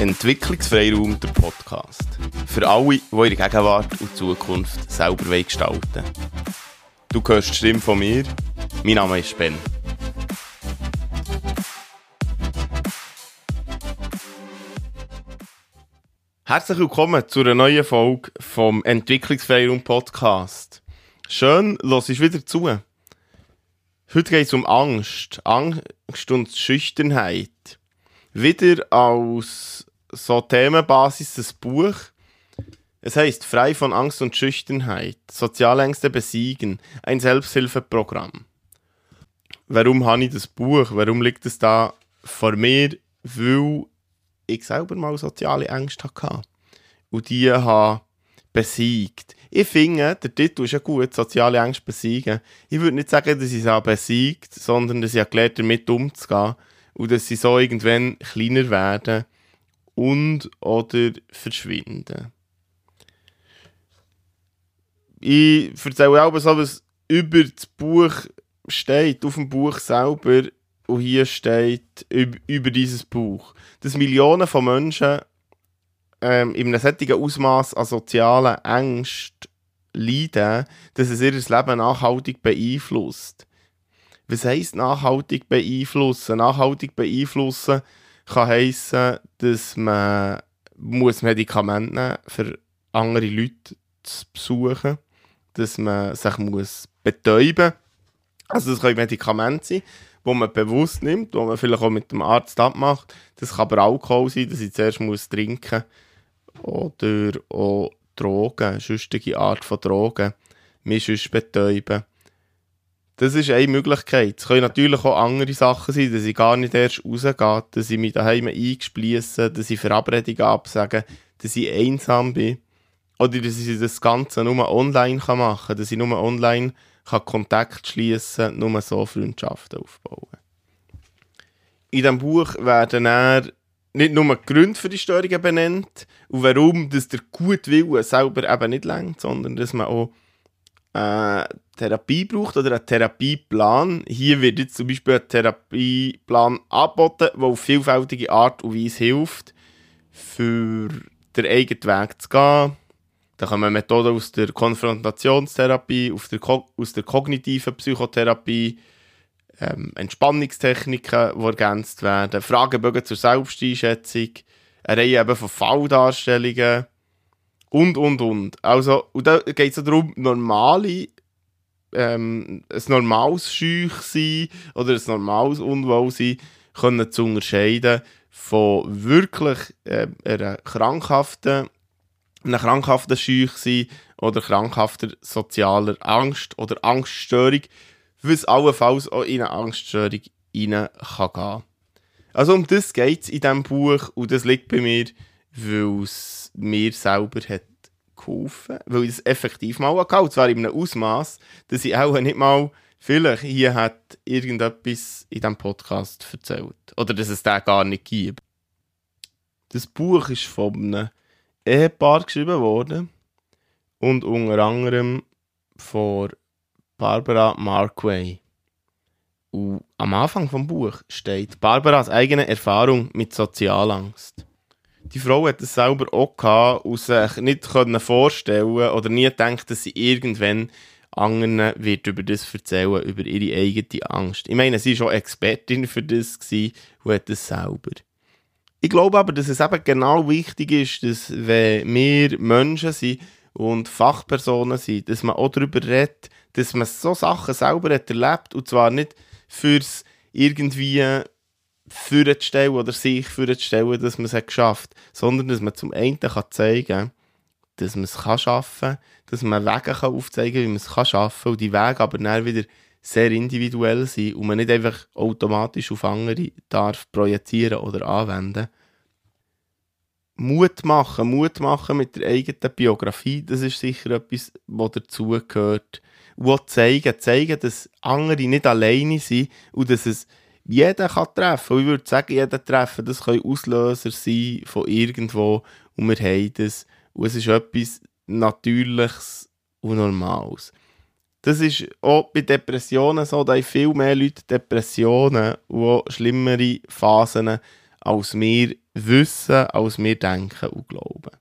Entwicklungsfreiraum, der Podcast. Für alle, die ihre Gegenwart und Zukunft selber gestalten. Du hörst die Stimme von mir. Mein Name ist Ben. Herzlich willkommen zu einer neuen Folge vom Entwicklungsfreiraum Podcast. Schön, los ich wieder zu. Heute geht es um Angst. Angst und Schüchternheit. Wieder als so Themenbasis das Buch. Es heißt Frei von Angst und Schüchternheit. Sozialängste besiegen. Ein Selbsthilfeprogramm. Warum habe ich das Buch? Warum liegt es da vor mir? Weil ich selber mal soziale Ängste hatte. Und die habe besiegt. Ich finde, der Titel ist ja gut, soziale Ängste besiegen. Ich würde nicht sagen, dass ich sie besiegt, sondern dass ich gelernt damit umzugehen und dass sie so irgendwann kleiner werden und oder verschwinden. Ich erzähle auch so, was über das Buch steht, auf dem Buch selber, und hier steht über, dieses Buch, dass Millionen von Menschen ähm, in einem solchen Ausmaß an sozialen Ängsten leiden, dass es ihr Leben nachhaltig beeinflusst. Was heisst nachhaltig beeinflussen? Nachhaltig beeinflussen kann heissen, dass man muss Medikamente nehmen für andere Leute zu besuchen, dass man sich muss betäuben Also das können Medikamente sein, die man bewusst nimmt, die man vielleicht auch mit dem Arzt abmacht. Das kann aber Alkohol sein, dass ich zuerst muss trinken oder auch Drogen, sonstige Art von Drogen, mich sonst betäuben. Das ist eine Möglichkeit. Es können natürlich auch andere Sachen sein, dass ich gar nicht erst rausgehe, dass ich mich daheim eingespliesse, dass ich Verabredungen absage, dass ich einsam bin. Oder dass ich das Ganze nur online machen kann, dass ich nur online kann Kontakt schließen nur so Freundschaften aufbauen. In diesem Buch werden dann nicht nur die Gründe für die Störungen benannt und warum dass der Gutwille selber eben nicht längt, sondern dass man auch äh, Therapie braucht oder einen Therapieplan. Hier wird jetzt zum Beispiel ein Therapieplan angeboten, der auf vielfältige Art und Weise hilft, für den eigenen Weg zu gehen. Da kommen Methoden aus der Konfrontationstherapie, aus der, aus der kognitiven Psychotherapie, ähm, Entspannungstechniken, die ergänzt werden, Fragebögen zur Selbsteinschätzung, eine Reihe eben von Falldarstellungen und, und, und. Also, und da geht es darum, normale, ähm, ein normales Scheuch sein oder ein normales Unwohlsein können zu unterscheiden von wirklich äh, einer krankhaften, einer krankhaften Scheuch sein oder krankhafter sozialer Angst oder Angststörung, was allenfalls auch in eine Angststörung rein kann gehen. Also um das geht es in diesem Buch und das liegt bei mir, weil es mir selber hat geholfen, weil ich es effektiv mal hatte, und zwar in einem Ausmaß, dass ich auch nicht mal vielleicht hier hat irgendetwas in diesem Podcast erzählt oder dass es den gar nicht gibt. Das Buch ist von einem Ehepaar geschrieben worden und unter anderem von Barbara Markway. Und am Anfang vom Buch steht Barbaras eigene Erfahrung mit Sozialangst. Die Frau hat es selber auch gehabt und sich nicht vorstellen oder nie gedacht, dass sie irgendwann anderen wird über das erzählen, über ihre eigene Angst. Ich meine, sie war schon Expertin für das und hat das selber. Ich glaube aber, dass es eben genau wichtig ist, dass wenn wir Menschen sind und Fachpersonen sind, dass man auch darüber redet, dass man so Sachen selber hat erlebt und zwar nicht fürs irgendwie vorzustellen oder sich vorzustellen, dass man es geschafft. Hat, sondern dass man zum einen kann zeigen kann, dass man es kann schaffen kann, dass man Wege kann aufzeigen kann, wie man es kann schaffen kann. Und die Wege aber dann wieder sehr individuell sind und man nicht einfach automatisch auf andere darf projizieren oder anwenden. Mut machen, Mut machen mit der eigenen Biografie, das ist sicher etwas, was dazugehört. Die zeigen, zeigen, dass andere nicht alleine sind und dass es jeder kann treffen. Und ich würde sagen, jeder treffen, das können Auslöser sein von irgendwo und wir haben das. Und es ist etwas Natürliches und Normales. Das ist auch bei Depressionen so, da haben viel mehr Leute Depressionen und auch schlimmere Phasen als wir wissen, als wir denken und glauben.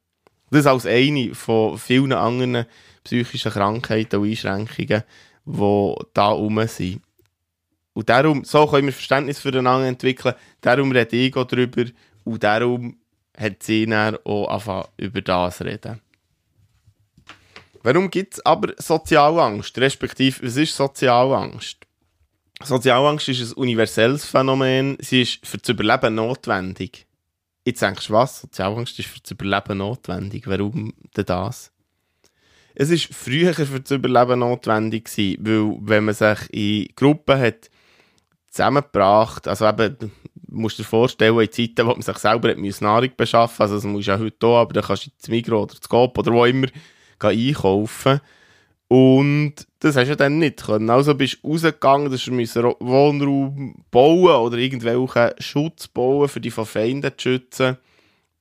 Das ist als eine von vielen anderen psychischen Krankheiten und Einschränkungen, die da rum sind. Und darum, so können wir Verständnis füreinander entwickeln, darum rede ich darüber und darum hat sie dann auch angefangen, über das zu reden. Warum gibt es aber Sozialangst? Respektive, was ist Sozialangst? Sozialangst ist ein universelles Phänomen. Sie ist für das Überleben notwendig. Jetzt denkst du, was? Sozialangst ist für das Überleben notwendig. Warum denn das? Es ist früher für das Überleben notwendig weil wenn man sich in Gruppen hat zusammengebracht, also eben, du musst dir vorstellen, in Zeiten, wo man sich selber hat Nahrung beschaffen musste, also das musst du auch heute auch, aber dann kannst du ins Migros oder ins Coop oder wo immer einkaufen. Und das hast du dann nicht können. Also bist du rausgegangen, du musst Wohnraum bauen oder irgendwelchen Schutz bauen, für die von Feinden zu schützen.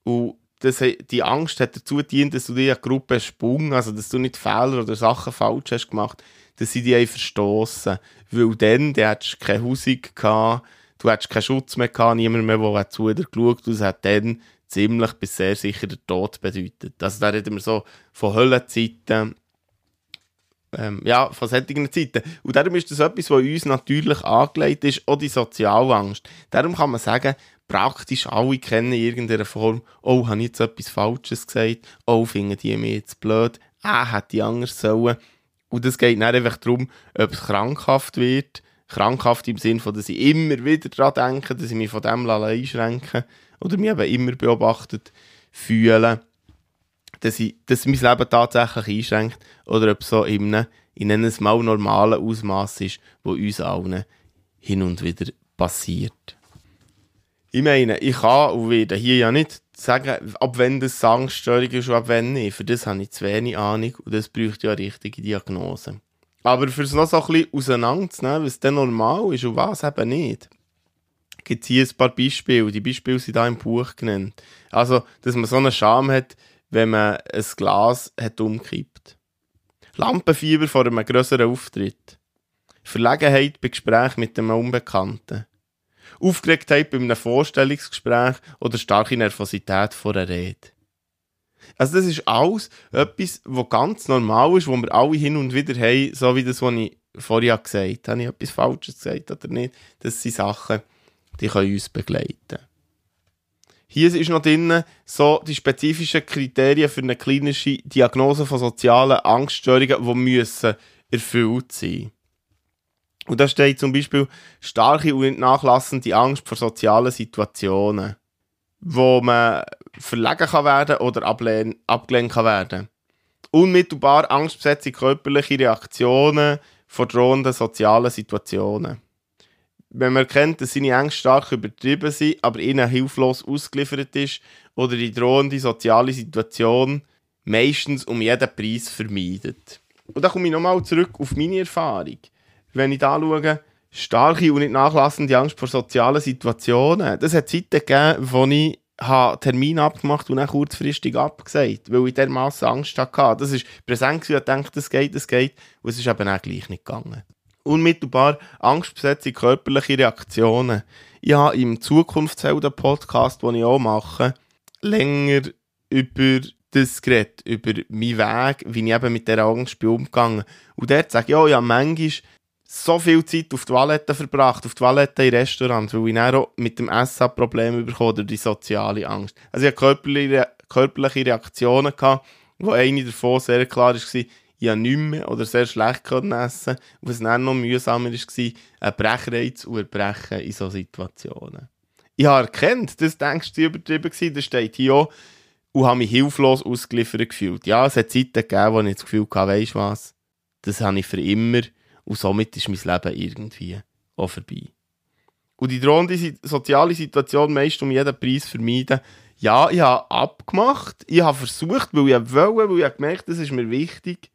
Und das, die Angst hat dazu gedient, dass du dir eine Gruppe sprung, also dass du nicht Fehler oder Sachen falsch hast gemacht, dass sie dich verstoßen. Weil dann, du hattest keine Hausung gehabt, du hattest keinen Schutz mehr gehabt, niemand mehr, der zu dir geschaut hat. Hat dann ziemlich bis sehr sicher der Tod bedeutet. Also da reden wir so von Höllenzeiten, ähm, ja, von solchen Zeiten. Und darum ist das etwas, was uns natürlich angelegt ist, auch die Sozialangst. Darum kann man sagen, praktisch alle kennen in irgendeiner Form, oh, habe ich jetzt etwas Falsches gesagt, oh, finden die mir jetzt blöd, ah, hätte ich anders sollen. Und es geht nicht einfach darum, ob es krankhaft wird, krankhaft im Sinne von, dass ich immer wieder daran denke, dass ich mich von dem einschränke oder mich eben immer beobachtet fühle, dass, ich, dass mein Leben tatsächlich einschränkt oder ob es so in einem, in einem mal normalen Ausmaß ist, wo uns allen hin und wieder passiert. Ich meine, ich kann und werde hier ja nicht sagen, ab wenn das Angststörung ist und ab wenn nicht. Für das habe ich zu wenig Ahnung und das braucht ja eine richtige Diagnose. Aber für es noch so ein bisschen auseinanderzunehmen, was dann normal ist und was eben nicht, gibt es hier ein paar Beispiele. Die Beispiele sind hier im Buch genannt. Also, dass man so eine Scham hat, wenn man ein Glas hat umkippt. Lampenfieber vor einem größeren Auftritt. Verlegenheit bei Gesprächen mit einem Unbekannten. Aufgeregtheit bei einem Vorstellungsgespräch oder starke Nervosität vor einer Rede. Also das ist alles etwas, was ganz normal ist, wo wir alle hin und wieder haben, so wie das, was ich vorher gesagt habe. Habe ich etwas Falsches gesagt oder nicht? Das sind Sachen, die können uns begleiten. Hier ist noch drin so die spezifischen Kriterien für eine klinische Diagnose von sozialen Angststörungen, die müssen erfüllt sein. Und da steht zum Beispiel starke und nachlassende Angst vor sozialen Situationen, wo man verlegen kann werden oder abgelehnt kann werden. Unmittelbar angstbesetzte körperliche Reaktionen vor drohenden sozialen Situationen wenn man erkennt, dass seine Ängste stark übertrieben sind, aber ihnen hilflos ausgeliefert ist oder die drohende soziale Situation meistens um jeden Preis vermeidet. Und da komme ich nochmal zurück auf meine Erfahrung. Wenn ich da schaue, starke und nicht nachlassende Angst vor sozialen Situationen, das hat Zeiten gegeben, wo ich Termin abgemacht und dann kurzfristig abgesagt, weil ich dermaßen Angst hatte. Das ist präsent ich dachte, das geht, das geht, und es ist eben auch gleich nicht gegangen unmittelbar angstbesetzte körperliche Reaktionen. Ich habe im Zukunftshelden-Podcast, den ich auch mache, länger über das geredet, über meinen Weg, wie ich eben mit dieser Angst bin umgegangen. Und dort sage ich, ja, habe manchmal so viel Zeit auf die Toilette verbracht, auf die Toilette in Restaurants, weil ich auch mit dem Essen Probleme bekommen oder die soziale Angst. Also ich hatte körperliche, Reaktionen, gehabt, wo eine davon sehr klar war, ich habe nicht mehr oder sehr schlecht können essen und was dann noch mühsamer war, ein Brechreiz und Erbrechen in solchen Situationen. Ich habe erkannt, das denkst du übertrieben war, das steht hier auch, und habe mich hilflos ausgeliefert gefühlt. Ja, es hat Zeiten gegeben, wo ich das Gefühl hatte, weisst was, das habe ich für immer und somit ist mein Leben irgendwie auch vorbei. Und die drohende soziale Situation meist um jeden Preis vermeiden. Ja, ich habe abgemacht, ich habe versucht, weil ich wollte, weil ich gemerkt das ist mir wichtig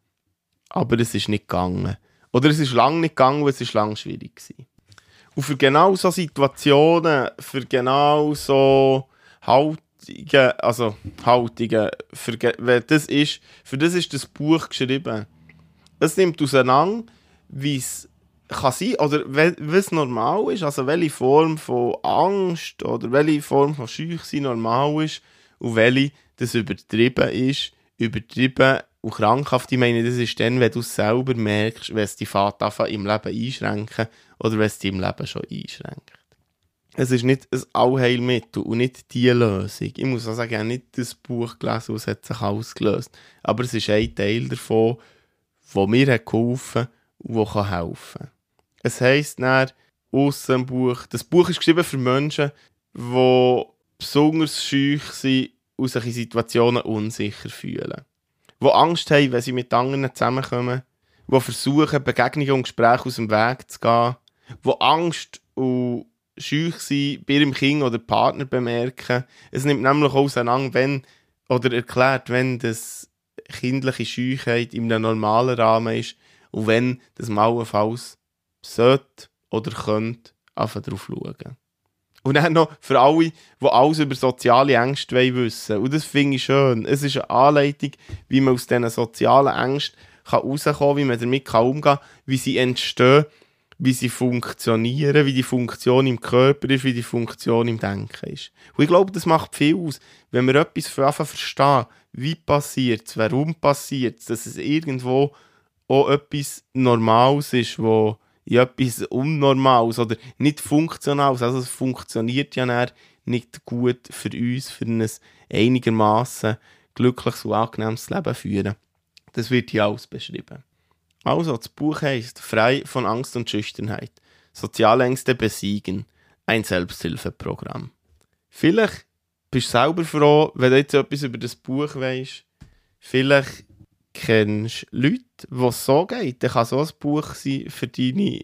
aber es ist nicht gegangen. Oder es ist lange nicht gegangen, es ist lang schwierig gewesen. Und für genau so Situationen, für genau so Haltungen, also Haltungen, für, das ist, für das ist das Buch geschrieben. Es nimmt auseinander, wie es kann sein, oder was normal ist, also welche Form von Angst oder welche Form von Scheuchsein normal ist und welche das übertrieben ist, übertrieben und krankhaft. Ich meine, das ist dann, wenn du es selber merkst, wenn es die Fahrt im Leben einschränken oder wenn es dich im Leben schon einschränkt. Es ist nicht ein Allheilmittel und nicht die Lösung. Ich muss auch sagen, ich habe nicht das Buch gelesen, was hat sich ausgelöst. Aber es ist ein Teil davon, der mir geholfen hat und helfen kann. Es heisst dann, aus dem Buch, das Buch ist geschrieben für Menschen, die besonders schüch sind und sich in Situationen unsicher fühlen. Die Angst haben, wenn sie mit anderen zusammenkommen. Die versuchen, Begegnungen und Gespräche aus dem Weg zu gehen. Die Angst und schüch sind bei ihrem Kind oder Partner bemerken. Es nimmt nämlich auseinander, wenn, oder erklärt, wenn das kindliche Scheuchheit in einem normalen Rahmen ist und wenn das mauenfalls sollte oder könnte einfach drauf schauen. Und dann noch für alle, die alles über soziale Ängste wissen wollen. Und das finde ich schön. Es ist eine Anleitung, wie man aus diesen sozialen Ängsten herauskommen kann, wie man damit umgehen kann, wie sie entstehen, wie sie funktionieren, wie die Funktion im Körper ist, wie die Funktion im Denken ist. Und ich glaube, das macht viel aus, wenn wir etwas verstehen, wie passiert es, warum passiert es, dass es irgendwo auch etwas Normales ist, wo in etwas Unnormales oder nicht Funktionales. Also es funktioniert ja nicht gut für uns, für ein einigermaßen glückliches und angenehmes Leben führen. Das wird hier alles beschrieben. Also, das Buch heißt Frei von Angst und Schüchternheit. Sozialängste besiegen. Ein Selbsthilfeprogramm. Vielleicht bist du selber froh, wenn du jetzt etwas über das Buch weißt. Vielleicht kennst Leute, wo es so geht, dann kann so ein Buch sein, für, deine,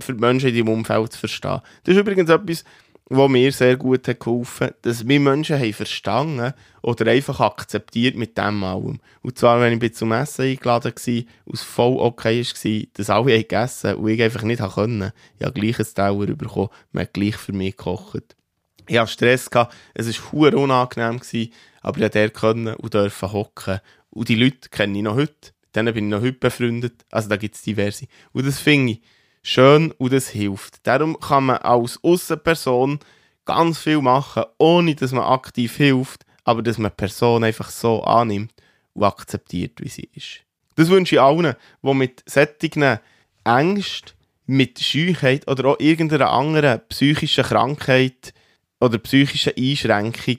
für die Menschen in deinem Umfeld zu verstehen. Das ist übrigens etwas, was mir sehr gut hat geholfen hat, dass wir Menschen haben verstanden oder einfach akzeptiert mit dem allem. Und zwar, wenn ich zum Essen eingeladen war es voll okay war, dass alle gegessen und ich einfach nicht konnte. Ich habe gleich ein Teller bekommen, man hat gleich für mich gekocht. Ich hatte Stress, es war unangenehm, aber ich durfte und dürfen hocken und die Leute kenne ich noch heute. Denen bin ich noch heute befreundet. Also da gibt es diverse. Und das finde ich schön und das hilft. Darum kann man als Außenperson ganz viel machen, ohne dass man aktiv hilft, aber dass man die Person einfach so annimmt und akzeptiert, wie sie ist. Das wünsche ich allen, die mit solchen Ängsten, mit Scheuheit oder auch irgendeiner anderen psychischen Krankheit oder psychischen Einschränkung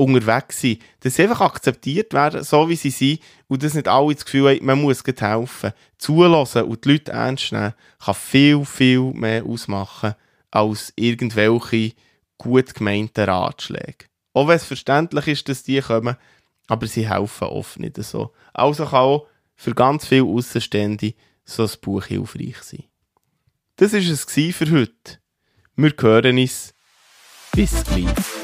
unterwegs sind, dass sie einfach akzeptiert werden, so wie sie sind und dass nicht alle das Gefühl haben, man muss helfen. Zulassen und die Leute ernst nehmen, kann viel, viel mehr ausmachen als irgendwelche gut gemeinten Ratschläge. Auch wenn es verständlich ist, dass die kommen, aber sie helfen oft nicht so. Also kann auch für ganz viele Außenstände so ein Buch hilfreich sein. Das war es für heute. Wir hören uns. Bis gleich.